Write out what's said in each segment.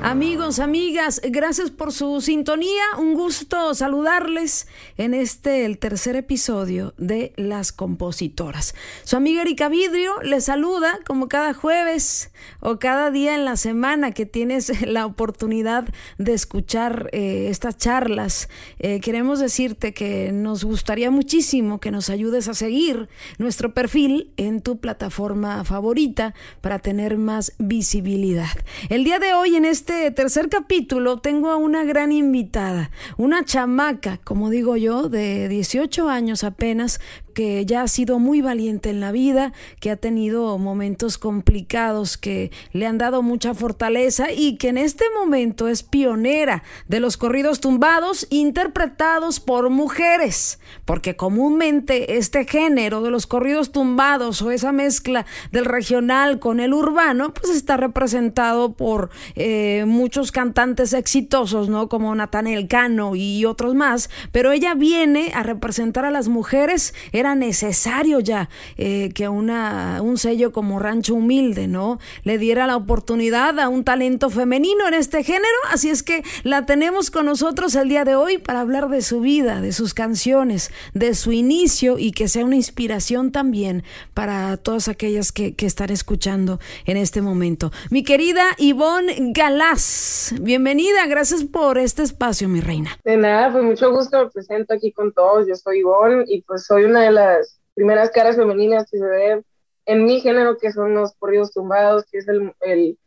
Amigos, amigas, gracias por su sintonía. Un gusto saludarles en este, el tercer episodio de Las Compositoras. Su amiga Erika Vidrio les saluda como cada jueves o cada día en la semana que tienes la oportunidad de escuchar eh, estas charlas. Eh, queremos decirte que nos gustaría muchísimo que nos ayudes a seguir nuestro perfil en tu plataforma favorita para tener más visibilidad. El día de hoy en este este tercer capítulo tengo a una gran invitada, una chamaca, como digo yo, de 18 años apenas, que ya ha sido muy valiente en la vida, que ha tenido momentos complicados que le han dado mucha fortaleza y que en este momento es pionera de los corridos tumbados interpretados por mujeres, porque comúnmente este género de los corridos tumbados o esa mezcla del regional con el urbano, pues está representado por eh, muchos cantantes exitosos, ¿no? Como Nathaniel Cano y otros más, pero ella viene a representar a las mujeres, era necesario ya eh, que una, un sello como Rancho Humilde, ¿no? Le diera la oportunidad a un talento femenino en este género. Así es que la tenemos con nosotros el día de hoy para hablar de su vida, de sus canciones, de su inicio y que sea una inspiración también para todas aquellas que, que están escuchando en este momento. Mi querida Ivonne Galás, bienvenida, gracias por este espacio, mi reina. De nada, pues mucho gusto, me presento aquí con todos. Yo soy Ivonne y pues soy una de las primeras caras femeninas que se ve en mi género, que son los corridos tumbados, que es el, el,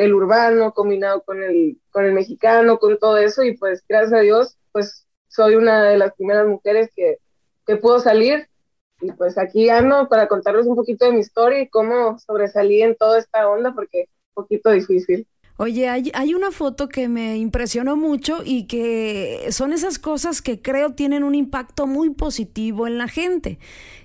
el, urbano combinado con el, con el mexicano, con todo eso, y pues gracias a Dios, pues soy una de las primeras mujeres que, que pudo salir, y pues aquí ando para contarles un poquito de mi historia y cómo sobresalí en toda esta onda, porque es un poquito difícil. Oye, hay, hay, una foto que me impresionó mucho y que son esas cosas que creo tienen un impacto muy positivo en la gente.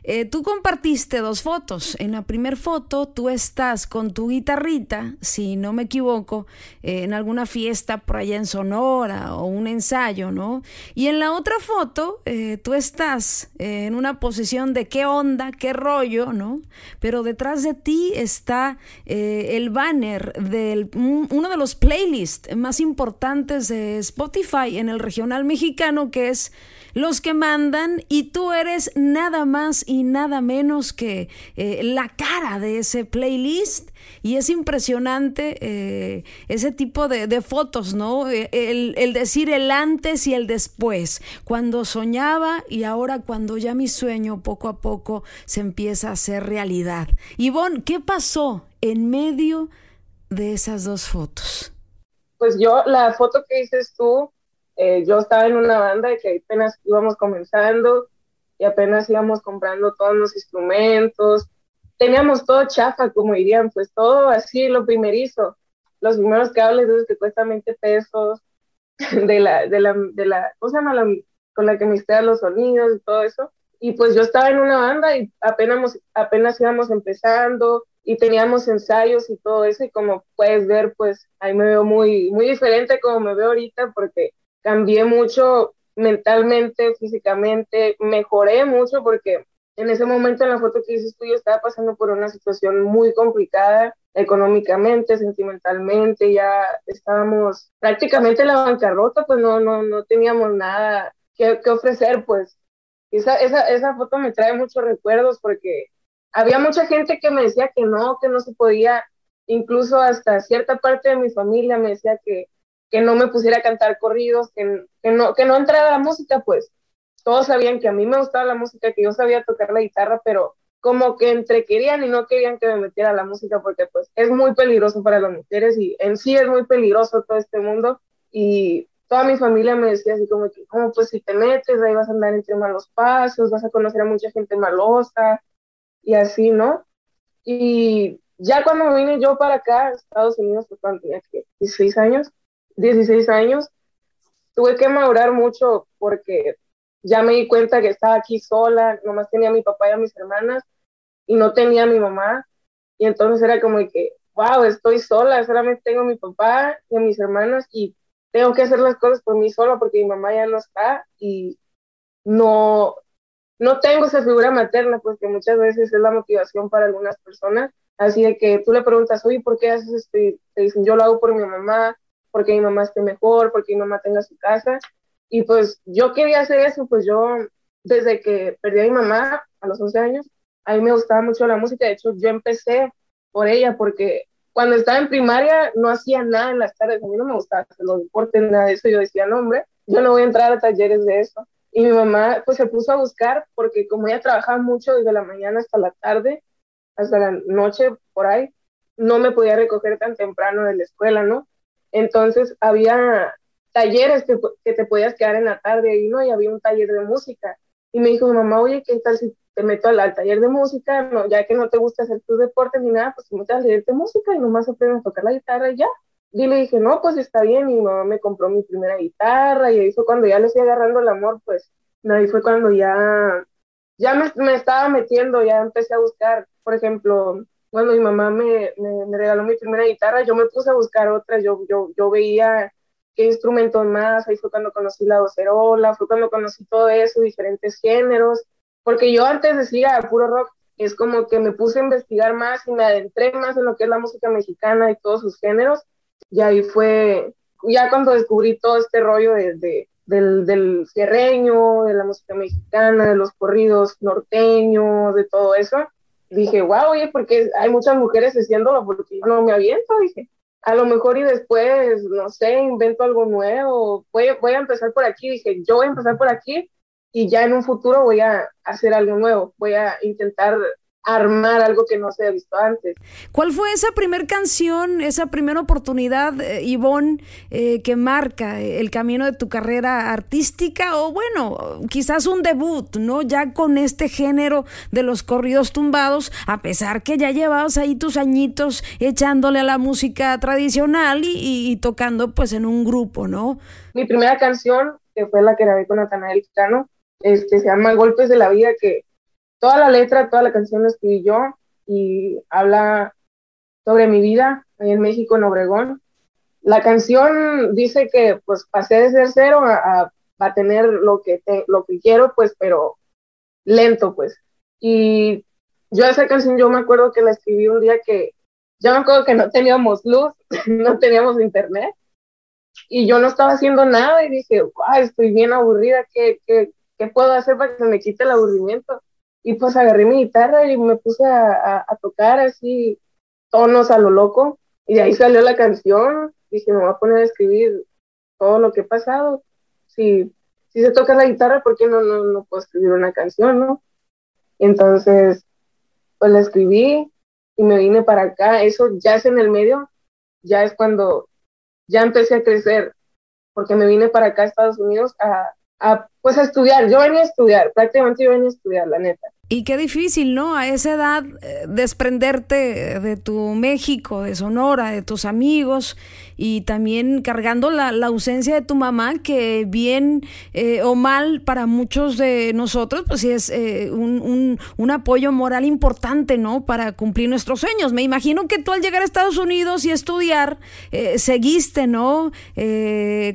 Eh, tú compartiste dos fotos. En la primera foto tú estás con tu guitarrita, si no me equivoco, eh, en alguna fiesta por allá en Sonora o un ensayo, ¿no? Y en la otra foto eh, tú estás en una posición de qué onda, qué rollo, ¿no? Pero detrás de ti está el banner de uno de los playlists más importantes de Spotify en el regional mexicano que es los que mandan y tú eres nada más y nada menos que eh, la cara de ese playlist y es impresionante eh, ese tipo de, fotos, ¿no? Eh, el, decir el antes y el después, cuando soñaba y ahora cuando ya mi sueño poco a poco se empieza a hacer realidad. Ivonne, ¿qué pasó en medio de esas dos fotos? Pues yo, la foto que dices tú, eh, yo estaba en una banda que apenas íbamos comenzando y apenas íbamos comprando todos los instrumentos. Teníamos todo chafa, como dirían, pues todo así, lo primerizo. Los primeros cables esos que cuestan 20 pesos, de la, de la, de la, ¿cómo se llama? La, con la que mezcla los sonidos y todo eso. Y pues yo estaba en una banda y apenas, apenas íbamos empezando y teníamos ensayos y todo eso y como puedes ver, pues ahí me veo muy, muy diferente como me veo ahorita porque cambié mucho mentalmente, físicamente, mejoré mucho porque en ese momento en la foto que dices tú yo estaba pasando por una situación muy complicada económicamente, sentimentalmente, ya estábamos prácticamente en la bancarrota, pues no, no, no teníamos nada que, que ofrecer, pues. Esa, esa, esa foto me trae muchos recuerdos porque había mucha gente que me decía que no, que no se podía, incluso hasta cierta parte de mi familia me decía que que no me pusiera a cantar corridos, que, que, no, que no entrara la música, pues todos sabían que a mí me gustaba la música, que yo sabía tocar la guitarra, pero como que entre querían y no querían que me metiera la música porque pues es muy peligroso para las mujeres y en sí es muy peligroso todo este mundo y toda mi familia me decía así como que, como pues si te metes ahí vas a andar entre malos pasos, vas a conocer a mucha gente malosa y así, ¿no? Y ya cuando vine yo para acá, Estados Unidos, pues cuando tenía 16 años, 16 años, tuve que madurar mucho porque ya me di cuenta que estaba aquí sola, nomás tenía a mi papá y a mis hermanas y no tenía a mi mamá. Y entonces era como que, wow, estoy sola, solamente tengo a mi papá y a mis hermanas y tengo que hacer las cosas por mí sola porque mi mamá ya no está y no, no tengo esa figura materna, pues que muchas veces es la motivación para algunas personas. Así de que tú le preguntas, oye, ¿por qué haces esto? Y te dicen, yo lo hago por mi mamá, porque mi mamá esté mejor, porque mi mamá tenga su casa. Y pues yo quería hacer eso, pues yo desde que perdí a mi mamá a los 11 años, a mí me gustaba mucho la música. De hecho, yo empecé por ella, porque cuando estaba en primaria no hacía nada en las tardes. A mí no me gustaba los deportes, nada de eso. Yo decía, no, hombre, yo no voy a entrar a talleres de eso. Y mi mamá pues se puso a buscar porque como ella trabajaba mucho desde la mañana hasta la tarde, hasta la noche por ahí, no me podía recoger tan temprano de la escuela, ¿no? Entonces había talleres que, que te podías quedar en la tarde ahí, ¿no? Y había un taller de música. Y me dijo mamá, oye, ¿qué tal si te meto al, taller de música? No, ya que no te gusta hacer tus deportes ni nada, pues te metes al taller de música y nomás aprendes a tocar la guitarra y ya. Y le dije, no, pues está bien, y mi mamá me compró mi primera guitarra, y ahí fue cuando ya le fui agarrando el amor, pues, ahí fue cuando ya, ya me, me estaba metiendo, ya empecé a buscar, por ejemplo, cuando mi mamá me, me, regaló mi primera guitarra, yo me puse a buscar otras, yo, yo, yo veía qué instrumentos más, ahí fue cuando conocí la docerola, fue cuando conocí todo eso, diferentes géneros, porque yo antes decía puro rock, es como que me puse a investigar más y me adentré más en lo que es la música mexicana y todos sus géneros, y ahí fue, ya cuando descubrí todo este rollo de, del, del cierreño, de la música mexicana, de los corridos norteños, de todo eso, dije, wow, oye, porque hay muchas mujeres haciéndolo, porque yo no me aviento, dije, a lo mejor y después, no sé, invento algo nuevo, voy, voy a empezar por aquí, dije, yo voy a empezar por aquí y ya en un futuro voy a hacer algo nuevo, voy a intentar armar algo que no se ha visto antes. ¿Cuál fue esa primera canción, esa primera oportunidad, eh, Ivonne, eh, que marca el camino de tu carrera artística? O bueno, quizás un debut, ¿no? Ya con este género de los corridos tumbados, a pesar que ya llevabas ahí tus añitos echándole a la música tradicional y, tocando pues en un grupo, ¿no? Mi primera canción, que fue la que grabé con Natanael Cano, este, se llama Golpes de la Vida, que toda la letra, toda la canción la escribí yo y habla sobre mi vida ahí en México, en Obregón. La canción dice que pues pasé de ser cero a, a, tener lo que, lo que quiero, pues, pero lento, pues. Y yo esa canción, yo me acuerdo que la escribí un día que, ya me acuerdo que no teníamos luz, no teníamos internet, y yo no estaba haciendo nada y dije, wow, estoy bien aburrida, ¿qué, qué, qué puedo hacer para que se me quite el aburrimiento? Y pues agarré mi guitarra y me puse a, tocar así tonos a lo loco. Y de ahí salió la canción. Dije, me voy a poner a escribir todo lo que he pasado. Si, si se toca la guitarra, ¿por qué no, no, no puedo escribir una canción, no? Entonces, pues la escribí y me vine para acá. Eso ya es en el medio, ya es cuando ya empecé a crecer, porque me vine para acá a Estados Unidos a, a, pues a estudiar. Yo venía a estudiar, prácticamente yo venía a estudiar, la neta. Y qué difícil, ¿no? A esa edad eh, desprenderte de tu México, de Sonora, de tus amigos y también cargando la, ausencia de tu mamá, que bien eh, o mal para muchos de nosotros, pues sí es eh, un, un, apoyo moral importante, ¿no? Para cumplir nuestros sueños. Me imagino que tú al llegar a Estados Unidos y estudiar, seguiste, ¿no?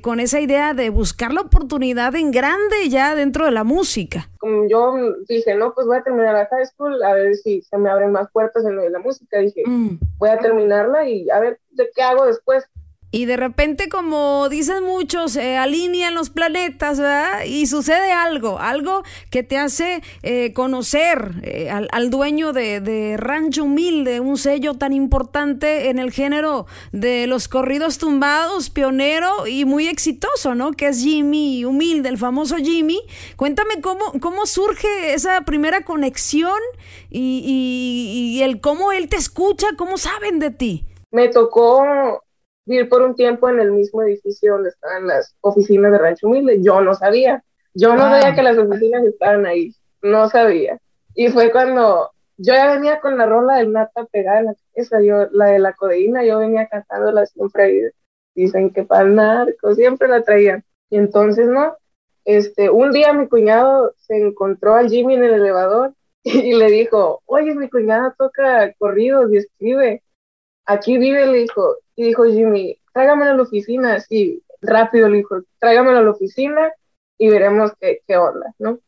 con esa idea de buscar la oportunidad en grande ya dentro de la música. Como yo dije, no, pues voy a terminar la high school, a ver si se me abren más puertas en lo de la música. Dije, mm. voy a terminarla y a ver de qué hago después. Y de repente, como dicen muchos, se alinean los planetas, ¿verdad? Y sucede algo, algo que te hace eh, conocer eh, al, dueño de, de, Rancho Humilde, un sello tan importante en el género de los corridos tumbados, pionero y muy exitoso, ¿no? Que es Jimmy Humilde, el famoso Jimmy. Cuéntame cómo, cómo surge esa primera conexión y, y el cómo él te escucha, cómo saben de ti. Me tocó vivir por un tiempo en el mismo edificio donde estaban las oficinas de Rancho Humilde. Yo no sabía. Yo no sabía que las oficinas estaban ahí. No sabía. Y fue cuando yo ya venía con la rola del nata pegada en la cabeza, yo, la de la codeína, yo venía cantándola siempre ahí. Dicen que para el narco, siempre la traían. Y entonces, ¿no? Este, un día mi cuñado se encontró al Jimmy en el elevador y le dijo, oye, mi cuñada toca corridos y escribe. Aquí vive, le dijo, y dijo Jimmy, tráigamelo a la oficina, así rápido le dijo, tráigamelo a la oficina y veremos qué, qué onda, ¿no?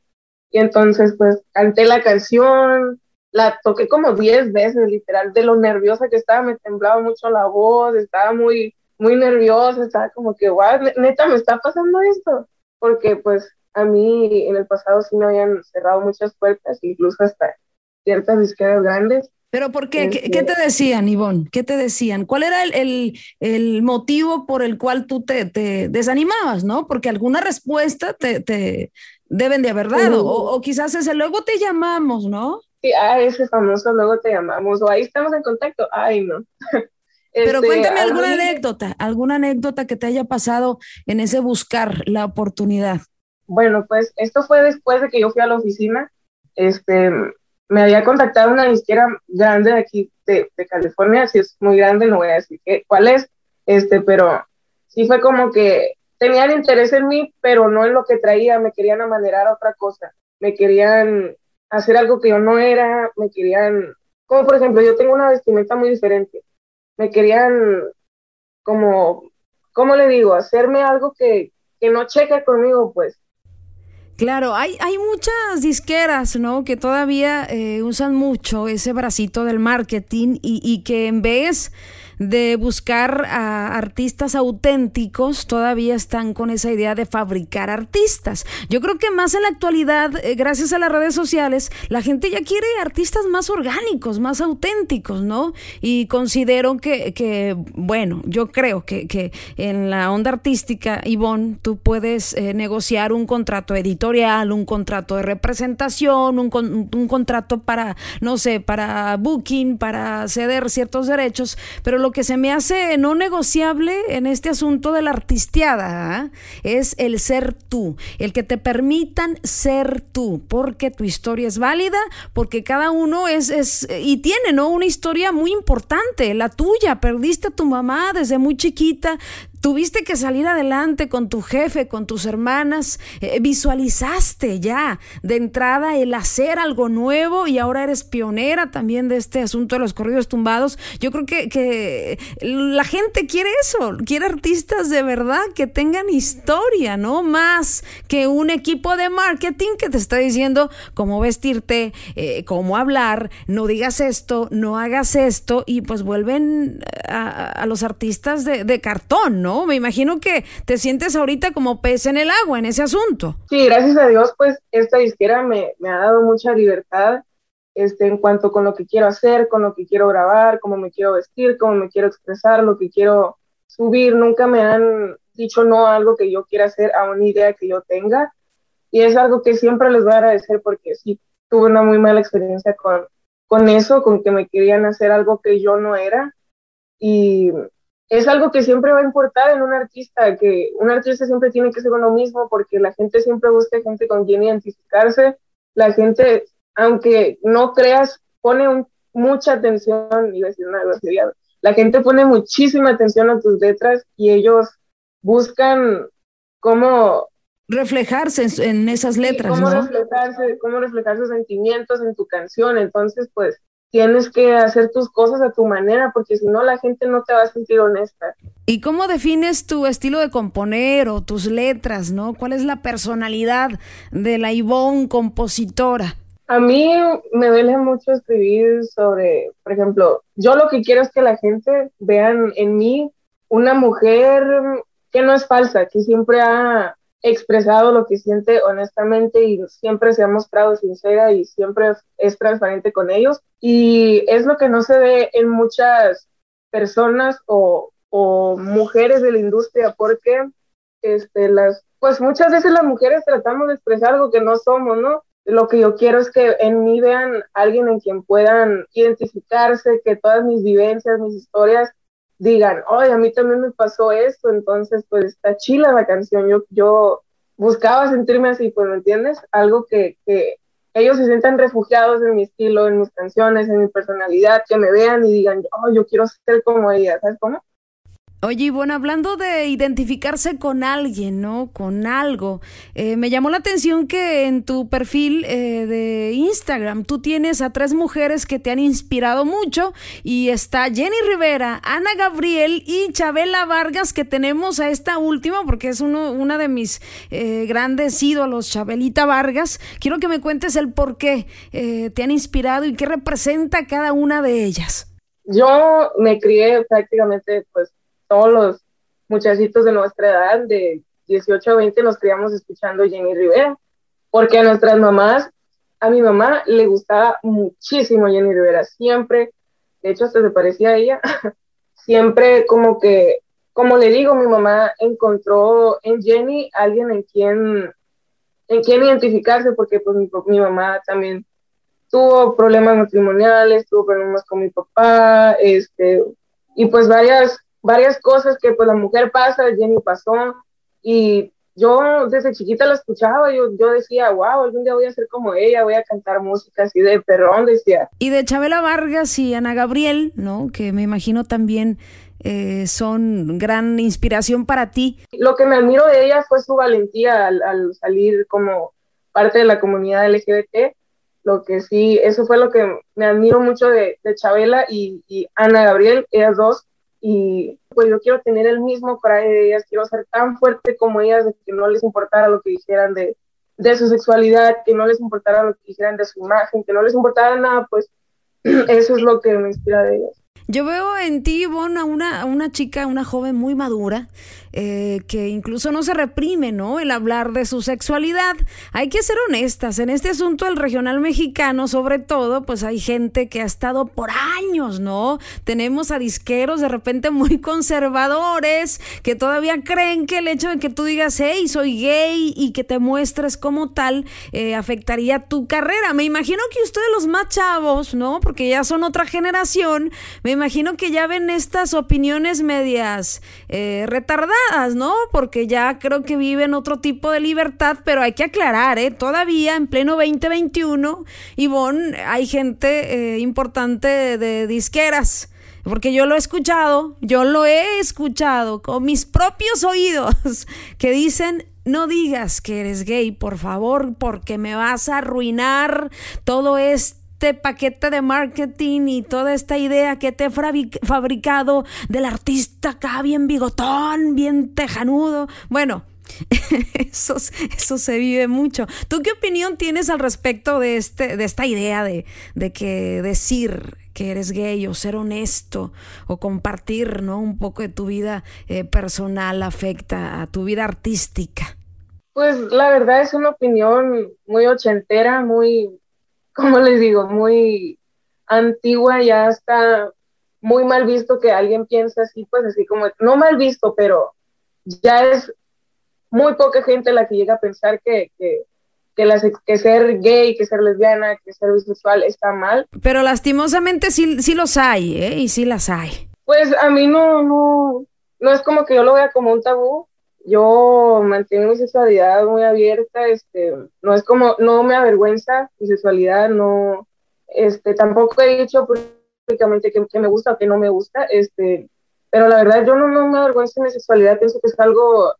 Y entonces pues canté la canción, la toqué como 10 veces, literal, de lo nerviosa que estaba, me temblaba mucho la voz, estaba muy, muy nerviosa, estaba como que, wow, neta, me está pasando esto, porque pues a mí en el pasado sí me habían cerrado muchas puertas, incluso hasta ciertas disqueras grandes. ¿Pero por qué? ¿Qué, te este decían, Ivonne? ¿Qué te decían? ¿Cuál era el, el, motivo por el cual tú te, te, desanimabas, no? Porque alguna respuesta te, te deben de haber dado, o, o, quizás ese luego te llamamos, ¿no? Sí, ah, ese famoso luego te llamamos, o ahí estamos en contacto, ay, no. Pero este, cuéntame alguna anécdota, alguna anécdota que te haya pasado en ese buscar la oportunidad. Bueno, pues esto fue después de que yo fui a la oficina. Este, me había contactado una disquera grande de aquí de, California, si es muy grande, no voy a decir qué, cuál es, este, pero sí fue como que tenían interés en mí, pero no en lo que traía, me querían amanerar a otra cosa, me querían hacer algo que yo no era, me querían, como por ejemplo, yo tengo una vestimenta muy diferente, me querían como, ¿cómo le digo? Hacerme algo que, que no cheque conmigo, pues. Claro, hay, hay muchas disqueras, ¿no? Que todavía eh, usan mucho ese bracito del marketing y, y que en vez de buscar a artistas auténticos, todavía están con esa idea de fabricar artistas. Yo creo que más en la actualidad, eh, gracias a las redes sociales, la gente ya quiere artistas más orgánicos, más auténticos, ¿no? Y considero que, que bueno, yo creo que, que, en la onda artística, Ivonne, tú puedes eh, negociar un contrato editorial, un contrato de representación, un, un contrato para, no sé, para booking, para ceder ciertos derechos, pero lo que se me hace no negociable en este asunto de la artisteada ¿ah? es el ser tú, el que te permitan ser tú, porque tu historia es válida, porque cada uno es, es y tiene, ¿no? Una historia muy importante, la tuya, perdiste a tu mamá desde muy chiquita, Tuviste que salir adelante con tu jefe, con tus hermanas, eh, visualizaste ya de entrada el hacer algo nuevo y ahora eres pionera también de este asunto de los corridos tumbados. Yo creo que, que la gente quiere eso, quiere artistas de verdad que tengan historia, ¿no? Más que un equipo de marketing que te está diciendo cómo vestirte, eh, cómo hablar, no digas esto, no hagas esto y pues vuelven a, los artistas de, de cartón, ¿no? Me imagino que te sientes ahorita como pez en el agua en ese asunto. Sí, gracias a Dios, pues esta disquera me, me ha dado mucha libertad este, en cuanto con lo que quiero hacer, con lo que quiero grabar, cómo me quiero vestir, cómo me quiero expresar, lo que quiero subir. Nunca me han dicho no a algo que yo quiera hacer, a una idea que yo tenga. Y es algo que siempre les voy a agradecer porque sí tuve una muy mala experiencia con, con eso, con que me querían hacer algo que yo no era. Y es algo que siempre va a importar en un artista, que un artista siempre tiene que ser uno mismo porque la gente siempre busca gente con quien identificarse, la gente, aunque no creas, pone mucha atención, y decir una grosería, la gente pone muchísima atención a tus letras y ellos buscan cómo reflejarse en, esas letras, cómo reflejarse, cómo reflejar sus sentimientos en tu canción, entonces pues tienes que hacer tus cosas a tu manera, porque si no la gente no te va a sentir honesta. ¿Y cómo defines tu estilo de componer o tus letras, no? ¿Cuál es la personalidad de la Ivonne compositora? A mí me duele mucho escribir sobre, por ejemplo, yo lo que quiero es que la gente vean en mí una mujer que no es falsa, que siempre ha expresado lo que siente honestamente y siempre se ha mostrado sincera y siempre es transparente con ellos. Y es lo que no se ve en muchas personas o, o mujeres de la industria porque este, las, pues muchas veces las mujeres tratamos de expresar algo que no somos, ¿no? Lo que yo quiero es que en mí vean alguien en quien puedan identificarse, que todas mis vivencias, mis historias digan, oye, a mí también me pasó esto, entonces pues está chila la canción, yo, yo buscaba sentirme así, pues, ¿me entiendes? Algo que, que ellos se sientan refugiados en mi estilo, en mis canciones, en mi personalidad, que me vean y digan, oh, yo quiero ser como ella, ¿sabes cómo? Oye, bueno, hablando de identificarse con alguien, ¿no? Con algo, eh, me llamó la atención que en tu perfil eh, de Instagram. Tú tienes a tres mujeres que te han inspirado mucho y está Jenny Rivera, Ana Gabriel y Chabela Vargas que tenemos a esta última porque es uno, una de mis eh, grandes ídolos, Chabelita Vargas. Quiero que me cuentes el por qué eh, te han inspirado y qué representa cada una de ellas. Yo me crié prácticamente pues todos los muchachitos de nuestra edad, de 18 a 20, nos criamos escuchando Jenny Rivera, porque a nuestras mamás, a mi mamá le gustaba muchísimo Jenny Rivera, siempre, de hecho hasta se parecía a ella, siempre como que, como le digo, mi mamá encontró en Jenny alguien en quien, en quien identificarse, porque pues mi, mi mamá también tuvo problemas matrimoniales, tuvo problemas con mi papá, este, y pues varias varias cosas que pues la mujer pasa, Jenny pasó, y yo desde chiquita la escuchaba, yo, yo decía, wow, algún día voy a ser como ella, voy a cantar música así de perrón, decía. Y de Chabela Vargas y Ana Gabriel, ¿no? Que me imagino también eh, son gran inspiración para ti. Lo que me admiro de ella fue su valentía al, salir como parte de la comunidad LGBT. Lo que sí, eso fue lo que me admiro mucho de, de Chabela y, y Ana Gabriel, ellas dos y pues yo quiero tener el mismo coraje de ellas, quiero ser tan fuerte como ellas, de que no les importara lo que dijeran de, de su sexualidad, que no les importara lo que dijeran de su imagen, que no les importara nada, pues eso es lo que me inspira de ellas. Yo veo en ti, Ivonne, una, una chica, una joven muy madura, eh, que incluso no se reprime, ¿no? El hablar de su sexualidad. Hay que ser honestas, en este asunto del regional mexicano, sobre todo, pues hay gente que ha estado por años, ¿no? Tenemos a disqueros de repente muy conservadores que todavía creen que el hecho de que tú digas, hey, soy gay y que te muestres como tal, eh, afectaría tu carrera. Me imagino que ustedes los más chavos, ¿no? Porque ya son otra generación, me imagino que ya ven estas opiniones medias eh, retardadas ¿no? Porque ya creo que viven otro tipo de libertad, pero hay que aclarar, ¿eh? Todavía en pleno 2021, Ivonne, hay gente eh, importante de, disqueras. Porque yo lo he escuchado, yo lo he escuchado con mis propios oídos que dicen, no digas que eres gay, por favor, porque me vas a arruinar todo esto este paquete de marketing y toda esta idea que te he fabricado del artista acá bien bigotón, bien tejanudo. Bueno, eso, eso se vive mucho. ¿Tú qué opinión tienes al respecto de, este, de esta idea de, de que decir que eres gay o ser honesto o compartir ¿no? un poco de tu vida eh, personal afecta a tu vida artística? Pues la verdad es una opinión muy ochentera, muy, como les digo, muy antigua, ya está muy mal visto que alguien piense así, pues así como, no mal visto, pero ya es muy poca gente la que llega a pensar que, que, que, ser gay, que ser lesbiana, que ser bisexual está mal. Pero lastimosamente sí, sí los hay, ¿eh? Y sí las hay. Pues a mí no, no, no es como que yo lo vea como un tabú, yo mantengo mi sexualidad muy abierta, este, no es como, no me avergüenza mi sexualidad, no, este, tampoco he dicho públicamente que, me gusta o que no me gusta, este, pero la verdad yo no, no me avergüenzo de mi sexualidad, pienso que es algo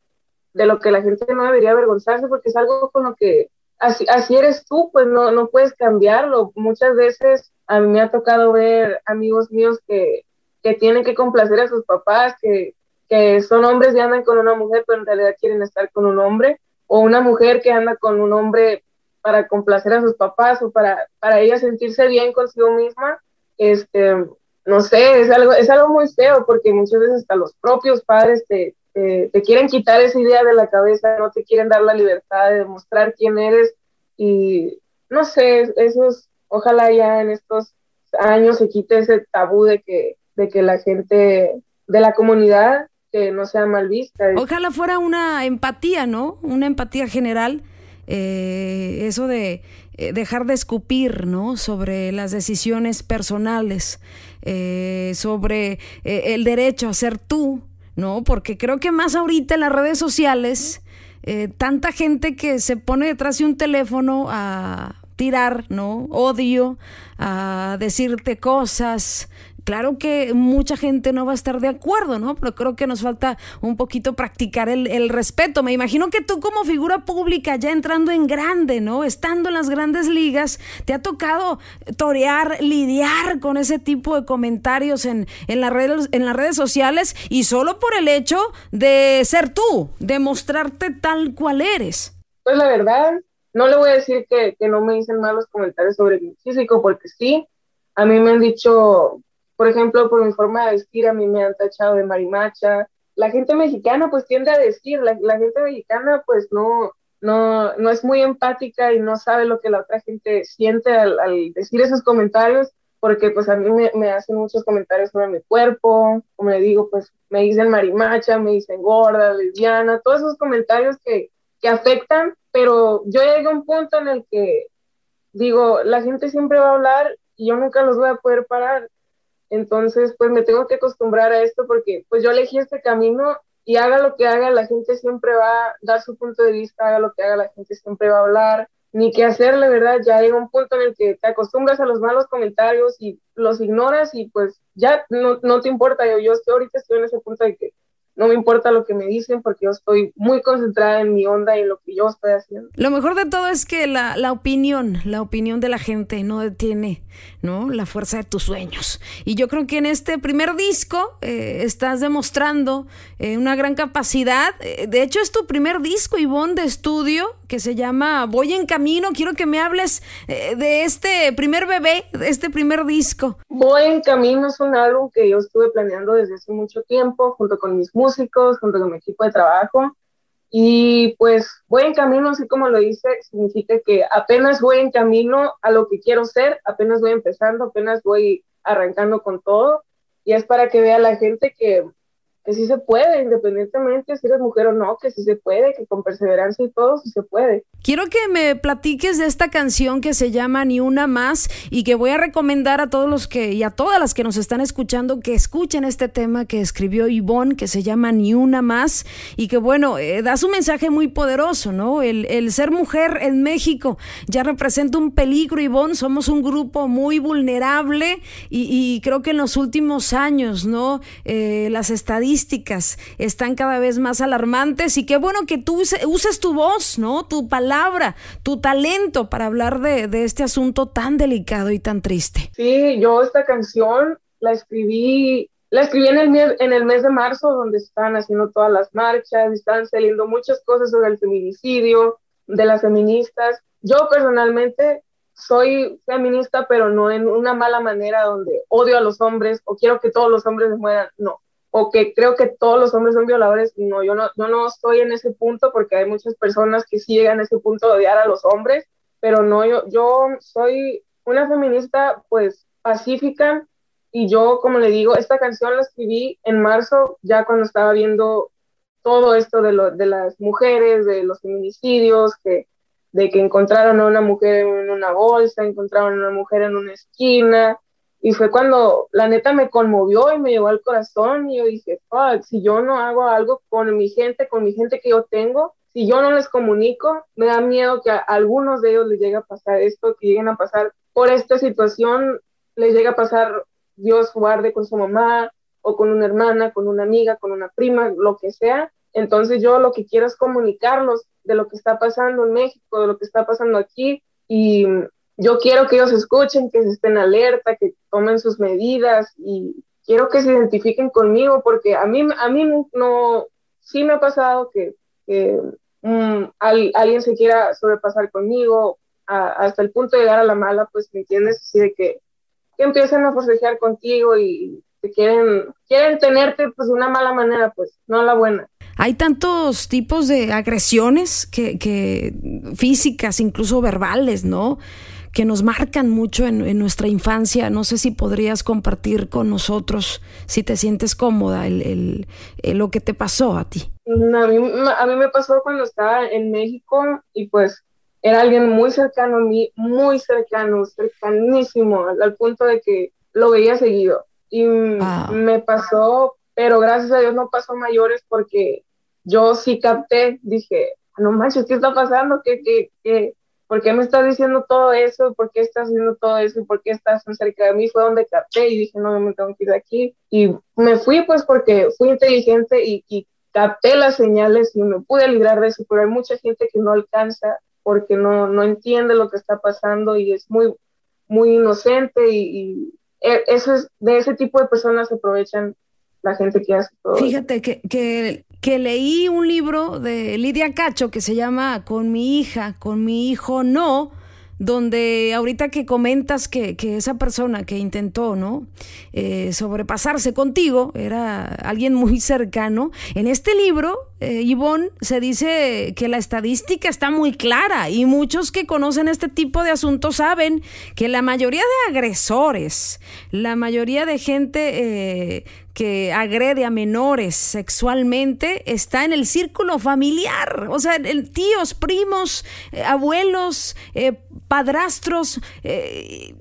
de lo que la gente no debería avergonzarse porque es algo con lo que así, así eres tú, pues no, no puedes cambiarlo. Muchas veces a mí me ha tocado ver amigos míos que, que tienen que complacer a sus papás, que, que son hombres y andan con una mujer, pero en realidad quieren estar con un hombre, o una mujer que anda con un hombre para complacer a sus papás o para, para ella sentirse bien consigo misma, este, no sé, es algo, es algo muy feo porque muchas veces hasta los propios padres te, te, quieren quitar esa idea de la cabeza, no te quieren dar la libertad de demostrar quién eres y no sé, esos, ojalá ya en estos años se quite ese tabú de que, de que la gente de la comunidad que no sea mal vista. Ojalá fuera una empatía, ¿no? Una empatía general. Eh, eso de eh, dejar de escupir, ¿no? Sobre las decisiones personales, eh, sobre el derecho a ser tú, ¿no? Porque creo que más ahorita en las redes sociales, tanta gente que se pone detrás de un teléfono a tirar, ¿no? Odio, a decirte cosas claro que mucha gente no va a estar de acuerdo, ¿no? Pero creo que nos falta un poquito practicar el, respeto. Me imagino que tú como figura pública, ya entrando en grande, ¿no? Estando en las grandes ligas, te ha tocado torear, lidiar con ese tipo de comentarios en, en, las redes, en las redes sociales y solo por el hecho de ser tú, de mostrarte tal cual eres. Pues la verdad, no le voy a decir que, que no me dicen malos comentarios sobre mi físico, porque sí, a mí me han dicho, por ejemplo, por mi forma de vestir, a mí me han tachado de marimacha. La gente mexicana pues tiende a decir, la, la gente mexicana pues no, no, no es muy empática y no sabe lo que la otra gente siente al, al decir esos comentarios, porque pues a mí me, me, hacen muchos comentarios sobre mi cuerpo, como le digo, pues me dicen marimacha, me dicen gorda, lesbiana, todos esos comentarios que, que afectan, pero yo llegué a un punto en el que digo, la gente siempre va a hablar y yo nunca los voy a poder parar. Entonces, pues me tengo que acostumbrar a esto porque pues yo elegí este camino y haga lo que haga, la gente siempre va a dar su punto de vista, haga lo que haga, la gente siempre va a hablar, ni qué hacer, la verdad, ya hay un punto en el que te acostumbras a los malos comentarios y los ignoras y pues ya no, no te importa, yo, yo estoy ahorita estoy en ese punto de que no me importa lo que me dicen porque yo estoy muy concentrada en mi onda y en lo que yo estoy haciendo. Lo mejor de todo es que la, la opinión, la opinión de la gente no detiene, ¿no? La fuerza de tus sueños. Y yo creo que en este primer disco eh, estás demostrando eh, una gran capacidad. Eh, de hecho, es tu primer disco, Ivonne, de estudio, que se llama Voy en Camino. Quiero que me hables de este primer bebé, de este primer disco. Voy en Camino es un álbum que yo estuve planeando desde hace mucho tiempo, junto con mis músicos, junto con mi equipo de trabajo. Y pues voy en camino, así como lo dice, significa que apenas voy en camino a lo que quiero ser, apenas voy empezando, apenas voy arrancando con todo. Y es para que vea la gente que que sí se puede, independientemente si eres mujer o no, que sí se puede, que con perseverancia y todo sí se puede. Quiero que me platiques de esta canción que se llama Ni una más y que voy a recomendar a todos los que y a todas las que nos están escuchando que escuchen este tema que escribió Ivonne que se llama Ni una más y que bueno, eh, da su mensaje muy poderoso, ¿no? El, ser mujer en México ya representa un peligro, Ivonne, somos un grupo muy vulnerable y, y creo que en los últimos años, ¿no? Eh, las estadísticas están cada vez más alarmantes y qué bueno que tú uses tu voz, ¿no? Tu palabra, tu talento para hablar de, de este asunto tan delicado y tan triste. Sí, yo esta canción la escribí la escribí en el, mes, en el mes de marzo, donde están haciendo todas las marchas, están saliendo muchas cosas sobre el feminicidio, de las feministas. Yo personalmente soy feminista, pero no en una mala manera donde odio a los hombres o quiero que todos los hombres se mueran. No, o que creo que todos los hombres son violadores, no, yo no, yo no estoy en ese punto porque hay muchas personas que sí llegan a ese punto de odiar a los hombres, pero no, yo, yo soy una feminista pues pacífica y yo, como le digo, esta canción la escribí en marzo, ya cuando estaba viendo todo esto de, lo, de las mujeres, de los feminicidios, que, de que encontraron a una mujer en una bolsa, encontraron a una mujer en una esquina, y fue cuando la neta me conmovió y me llevó al corazón y yo dije, fuck, si yo no hago algo con mi gente, con mi gente que yo tengo, si yo no les comunico, me da miedo que a algunos de ellos les llegue a pasar esto, que lleguen a pasar por esta situación, les llegue a pasar, Dios guarde con su mamá o con una hermana, con una amiga, con una prima, lo que sea. Entonces yo lo que quiero es comunicarlos de lo que está pasando en México, de lo que está pasando aquí y yo quiero que ellos escuchen, que estén alerta, que tomen sus medidas y quiero que se identifiquen conmigo porque a mí, a mí no, sí me ha pasado que, mm, alguien se quiera sobrepasar conmigo hasta el punto de llegar a la mala, pues me entiendes, así de que, que empiezan a forcejear contigo y te quieren, quieren tenerte pues de una mala manera, pues no la buena. Hay tantos tipos de agresiones que, que físicas, incluso verbales, ¿no? Que nos marcan mucho en, nuestra infancia. No sé si podrías compartir con nosotros, si te sientes cómoda, el, lo que te pasó a ti. A mí, a mí me pasó cuando estaba en México y pues era alguien muy cercano a mí, muy cercano, cercanísimo, al, punto de que lo veía seguido. Y ah. me pasó, pero gracias a Dios no pasó mayores porque yo sí capté, dije, no manches, ¿qué está pasando? ¿Qué, qué, qué, ¿por qué me estás diciendo todo eso? ¿Por qué estás haciendo todo eso? ¿Por qué estás tan cerca de mí? Fue donde capté y dije, no, me tengo que ir de aquí. Y me fui pues porque fui inteligente y, y capté las señales y me pude librar de eso, pero hay mucha gente que no alcanza porque no, no entiende lo que está pasando y es muy, muy inocente y, y e, eso es, de ese tipo de personas se aprovechan la gente que hace todo. Fíjate que, que, que, leí un libro de Lidia Cacho que se llama Con mi hija, con mi hijo no, donde ahorita que comentas que, que esa persona que intentó, ¿no? Eh, sobrepasarse contigo, era alguien muy cercano, en este libro, eh, se dice que la estadística está muy clara y muchos que conocen este tipo de asuntos saben que la mayoría de agresores, la mayoría de gente eh, que agrede a menores sexualmente está en el círculo familiar, o sea, tíos, primos, eh, abuelos, eh, padrastros. Eh,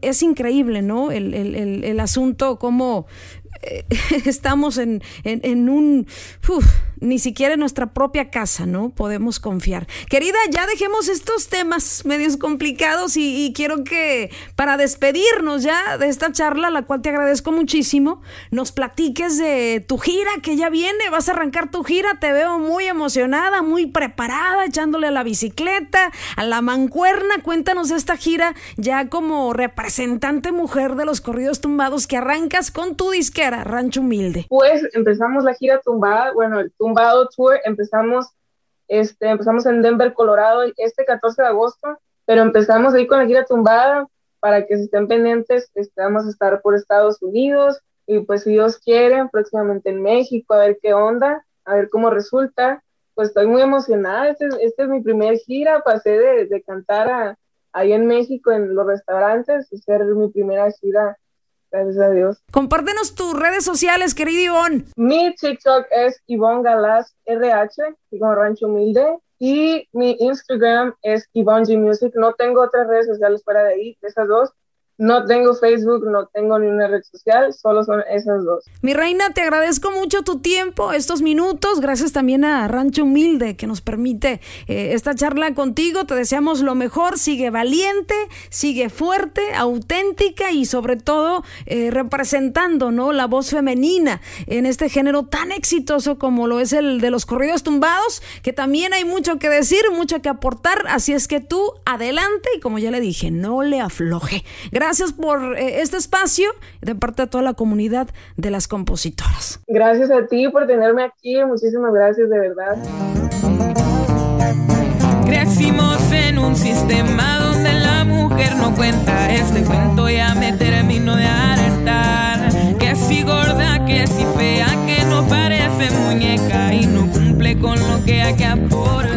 es increíble, ¿no? El, el, el asunto, como estamos en, en, un... ni siquiera en nuestra propia casa, ¿no? Podemos confiar. Querida, ya dejemos estos temas medios complicados y, quiero que para despedirnos ya de esta charla, la cual te agradezco muchísimo, nos platiques de tu gira que ya viene, vas a arrancar tu gira, te veo muy emocionada, muy preparada, echándole a la bicicleta, a la mancuerna. Cuéntanos esta gira ya como representante mujer de los corridos tumbados que arrancas con tu disquera Rancho Humilde? Pues empezamos la gira tumbada, bueno, el tumbado tour, empezamos, este, empezamos en Denver, Colorado, este 14 de agosto, pero empezamos ahí con la gira tumbada para que se estén pendientes, este, vamos a estar por Estados Unidos y pues si Dios quiere, próximamente en México, a ver qué onda, a ver cómo resulta. Pues estoy muy emocionada, esta es, este es mi primer gira, pasé de, de cantar a, ahí en México en los restaurantes, y ser mi primera gira Gracias a Dios. Compártenos tus redes sociales, querido Ivonne. Mi TikTok es Ivonne Galás RH, como Rancho Humilde. Y mi Instagram es Ivonne G Music. No tengo otras redes sociales fuera de ahí, esas dos. No tengo Facebook, no tengo ni una red social, solo son esas dos. Mi reina, te agradezco mucho tu tiempo, estos minutos. Gracias también a Rancho Humilde que nos permite eh, esta charla contigo. Te deseamos lo mejor. Sigue valiente, sigue fuerte, auténtica y sobre todo eh, representando ¿no? la voz femenina en este género tan exitoso como lo es el de los corridos tumbados, que también hay mucho que decir, mucho que aportar. Así es que tú adelante y como ya le dije, no le afloje. Gracias por eh, este espacio de parte de toda la comunidad de las compositoras. Gracias a ti por tenerme aquí, muchísimas gracias de verdad. Crecimos en un sistema donde la mujer no cuenta. Este cuento ya me termino de alertar. Que si gorda, que si fea, que no parece muñeca y no cumple con lo que hay que aportar.